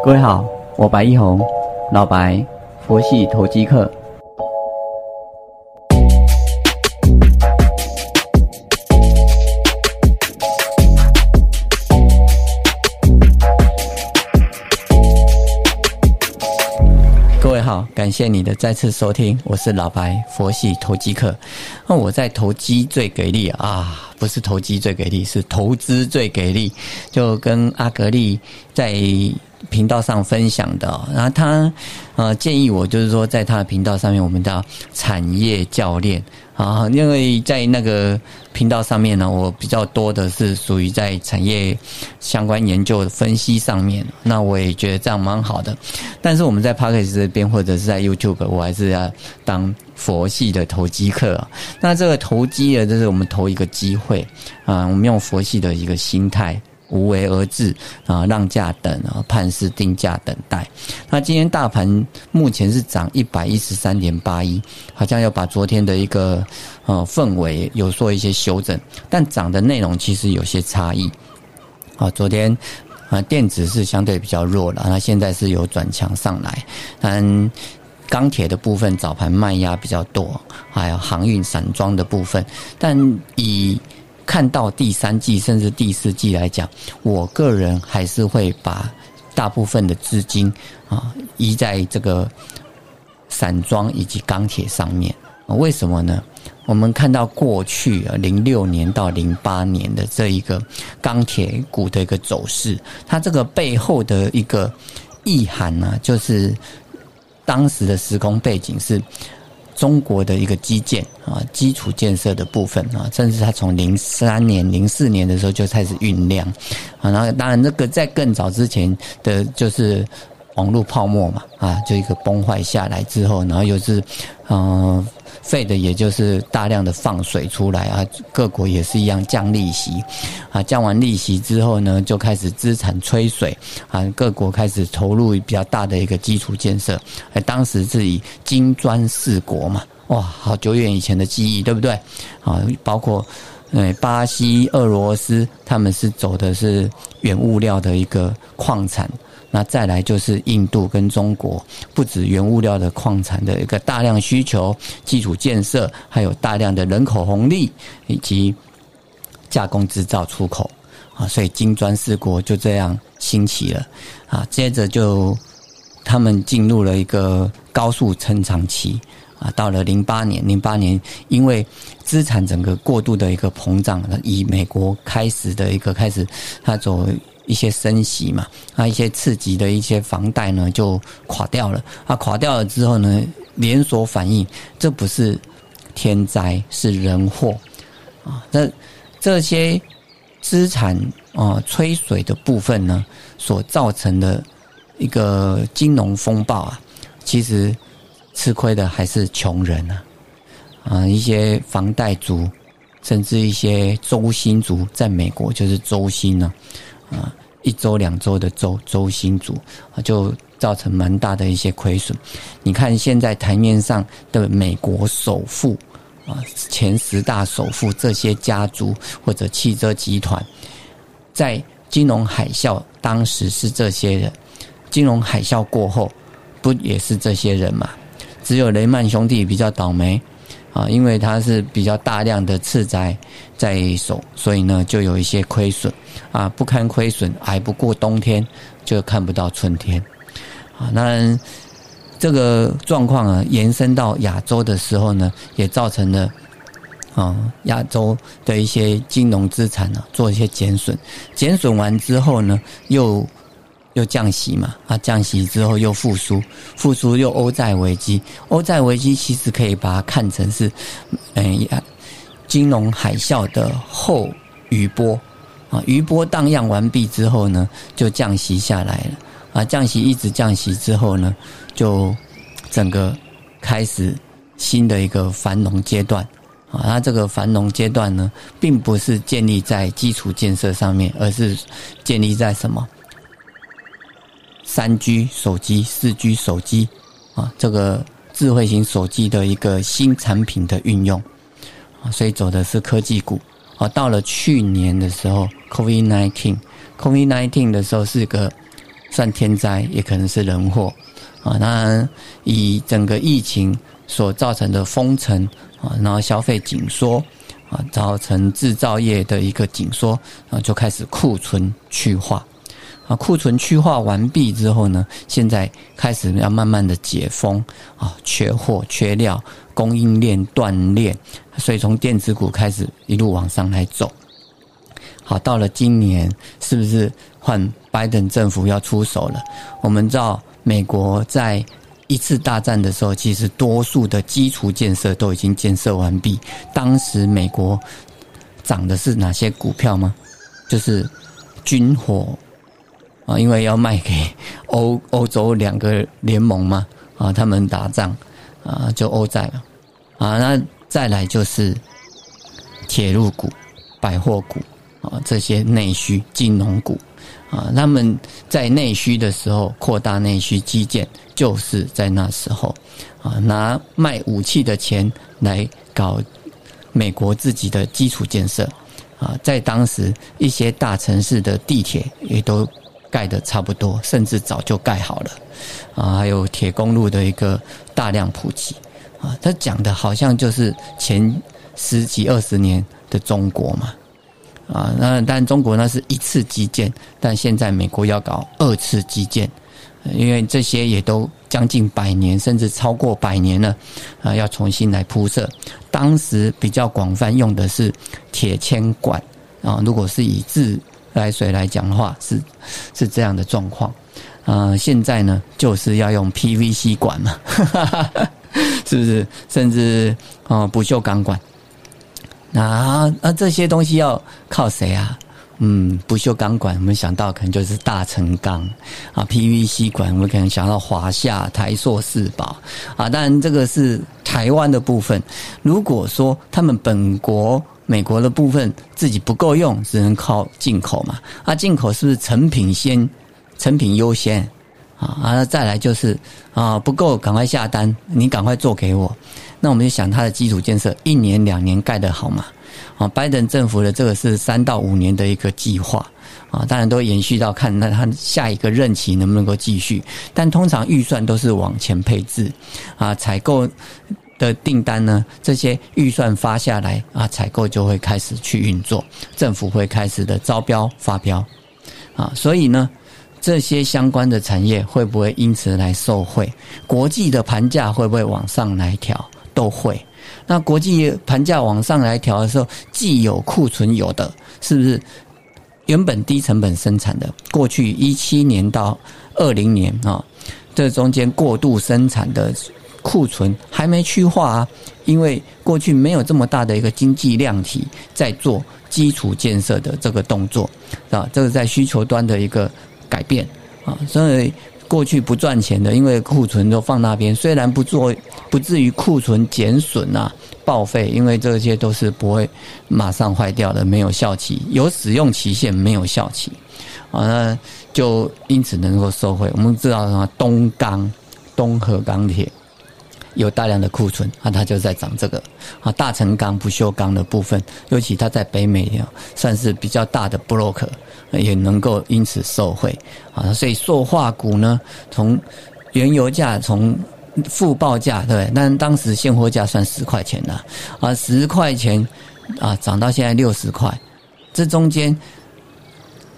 各位好，我白一红，老白，佛系投机客。各位好，感谢你的再次收听，我是老白，佛系投机客。那我在投机最给力啊，不是投机最给力，是投资最给力。就跟阿格力在频道上分享的，然后他呃建议我，就是说在他的频道上面，我们叫产业教练啊，因为在那个频道上面呢，我比较多的是属于在产业相关研究的分析上面，那我也觉得这样蛮好的。但是我们在 p o c k e 这边或者是在 YouTube，我还是要当佛系的投机客啊。那这个投机呢，就是我们投一个机会啊，我们用佛系的一个心态。无为而治啊，让价等啊，判势定价等待。那今天大盘目前是涨一百一十三点八一，好像要把昨天的一个呃氛围有做一些修正，但涨的内容其实有些差异。啊，昨天啊电子是相对比较弱了，那现在是有转强上来。嗯，钢铁的部分早盘卖压比较多，还有航运散装的部分，但以看到第三季甚至第四季来讲，我个人还是会把大部分的资金啊移在这个散装以及钢铁上面。为什么呢？我们看到过去啊零六年到零八年的这一个钢铁股的一个走势，它这个背后的一个意涵呢，就是当时的时空背景是。中国的一个基建啊，基础建设的部分啊，甚至它从零三年、零四年的时候就开始酝酿啊。然后，当然，那个在更早之前的就是网络泡沫嘛啊，就一个崩坏下来之后，然后又是嗯，废的，也就是大量的放水出来啊。各国也是一样降利息啊，降完利息之后呢，就开始资产吹水啊，各国开始投入比较大的一个基础建设。哎，当时是以金砖四国嘛，哇，好久远以前的记忆，对不对？啊，包括呃巴西、俄罗斯，他们是走的是原物料的一个矿产。那再来就是印度跟中国，不止原物料的矿产的一个大量需求，基础建设，还有大量的人口红利以及加工制造出口啊，所以金砖四国就这样兴起了啊。接着就他们进入了一个高速成长期啊，到了零八年，零八年因为资产整个过度的一个膨胀，以美国开始的一个开始，它走。一些升息嘛，啊，一些刺激的一些房贷呢就垮掉了，啊，垮掉了之后呢，连锁反应，这不是天灾，是人祸，啊，那这些资产啊吹水的部分呢，所造成的一个金融风暴啊，其实吃亏的还是穷人啊，啊，一些房贷族，甚至一些周薪族，在美国就是周薪呢。啊一周两周的周周薪族啊，就造成蛮大的一些亏损。你看现在台面上的美国首富啊，前十大首富这些家族或者汽车集团，在金融海啸当时是这些人，金融海啸过后不也是这些人嘛？只有雷曼兄弟比较倒霉。啊，因为它是比较大量的次灾在手，所以呢就有一些亏损啊，不堪亏损，挨不过冬天，就看不到春天啊。那这个状况啊，延伸到亚洲的时候呢，也造成了啊亚洲的一些金融资产呢做一些减损，减损完之后呢又。又降息嘛，啊，降息之后又复苏，复苏又欧债危机，欧债危机其实可以把它看成是，嗯，金融海啸的后余波，啊，余波荡漾完毕之后呢，就降息下来了，啊，降息一直降息之后呢，就整个开始新的一个繁荣阶段，啊，那这个繁荣阶段呢，并不是建立在基础建设上面，而是建立在什么？三 G 手机、四 G 手机啊，这个智慧型手机的一个新产品的运用啊，所以走的是科技股啊。到了去年的时候，COVID nineteen，COVID nineteen 的时候是个算天灾，也可能是人祸啊。那以整个疫情所造成的封城啊，然后消费紧缩啊，造成制造业的一个紧缩啊，就开始库存去化啊。库存去化完毕之后呢，现在开始要慢慢的解封啊，缺货、缺料，供应链断裂，所以从电子股开始一路往上来走。好，到了今年，是不是换拜登政府要出手了？我们知道，美国在一次大战的时候，其实多数的基础建设都已经建设完毕。当时美国涨的是哪些股票吗？就是军火啊，因为要卖给欧欧洲两个联盟嘛啊，他们打仗啊，就欧债嘛啊，那再来就是铁路股、百货股。啊，这些内需金融股，啊，他们在内需的时候扩大内需基建，就是在那时候，啊，拿卖武器的钱来搞美国自己的基础建设，啊，在当时一些大城市的地铁也都盖的差不多，甚至早就盖好了，啊，还有铁公路的一个大量普及，啊，他讲的好像就是前十几二十年的中国嘛。啊，那但中国呢是一次基建，但现在美国要搞二次基建，因为这些也都将近百年，甚至超过百年了，啊，要重新来铺设。当时比较广泛用的是铁铅管啊，如果是以自来水来讲的话，是是这样的状况。啊，现在呢就是要用 PVC 管嘛，是不是？甚至啊不锈钢管。那那这些东西要靠谁啊？嗯，不锈钢管，我们想到可能就是大成钢啊；PVC 管，我们可能想到华夏、台塑、四宝啊。当然，这个是台湾的部分。如果说他们本国美国的部分自己不够用，只能靠进口嘛。啊，进口是不是成品先，成品优先啊？啊，再来就是啊，不够赶快下单，你赶快做给我。那我们就想，它的基础建设一年两年盖得好嘛？啊，拜登政府的这个是三到五年的一个计划啊，当然都延续到看那他下一个任期能不能够继续。但通常预算都是往前配置啊，采购的订单呢，这些预算发下来啊，采购就会开始去运作，政府会开始的招标发标啊，所以呢，这些相关的产业会不会因此来受惠？国际的盘价会不会往上来调？都会，那国际盘价往上来调的时候，既有库存有的，是不是原本低成本生产的？过去一七年到二零年啊，这中间过度生产的库存还没去化啊，因为过去没有这么大的一个经济量体在做基础建设的这个动作啊，这个在需求端的一个改变啊，所以。过去不赚钱的，因为库存都放那边，虽然不做，不至于库存减损啊、报废，因为这些都是不会马上坏掉的，没有效期，有使用期限，没有效期，啊，那就因此能够收回。我们知道什么东钢、东河钢铁。有大量的库存啊，它就在涨这个啊，大成钢、不锈钢的部分，尤其它在北美啊，算是比较大的 block，也能够因此受惠啊。所以塑化股呢，从原油价从负报价对，但当时现货价算十块钱了啊，十块钱啊涨到现在六十块，这中间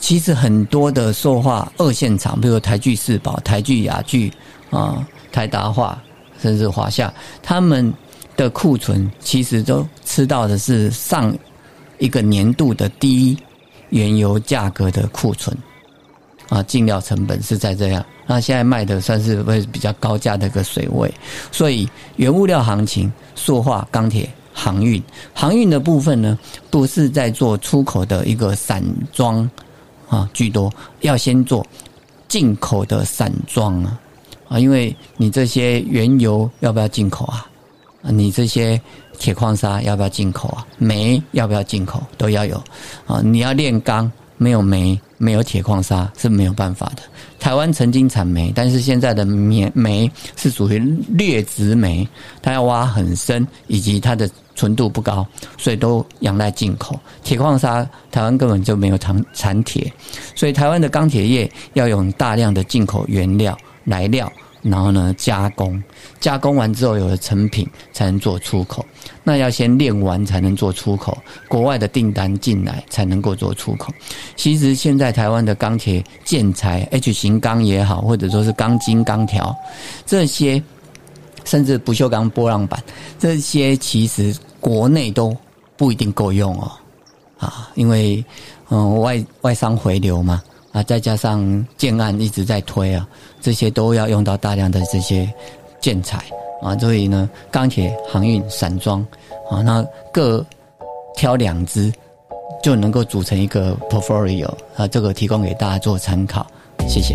其实很多的塑化二线厂，比如台聚四宝、台聚雅聚啊、台达化。甚至华夏，他们的库存其实都吃到的是上一个年度的低原油价格的库存啊，进料成本是在这样。那现在卖的算是会比较高价的一个水位，所以原物料行情、塑化、钢铁、航运、航运的部分呢，不是在做出口的一个散装啊居多，要先做进口的散装啊。啊，因为你这些原油要不要进口啊？你这些铁矿砂要不要进口啊？煤要不要进口？都要有啊！你要炼钢，没有煤没有铁矿砂是没有办法的。台湾曾经产煤，但是现在的煤煤是属于劣质煤，它要挖很深，以及它的纯度不高，所以都仰赖进口。铁矿砂台湾根本就没有产产铁，所以台湾的钢铁业要用大量的进口原料来料。然后呢，加工，加工完之后有了成品才能做出口。那要先炼完才能做出口，国外的订单进来才能够做出口。其实现在台湾的钢铁建材，H 型钢也好，或者说是钢筋、钢条这些，甚至不锈钢波浪板这些，其实国内都不一定够用哦。啊，因为嗯，外外商回流嘛。啊，再加上建案一直在推啊，这些都要用到大量的这些建材啊，所以呢，钢铁、航运、散装啊，那各挑两只就能够组成一个 portfolio 啊，这个提供给大家做参考，谢谢。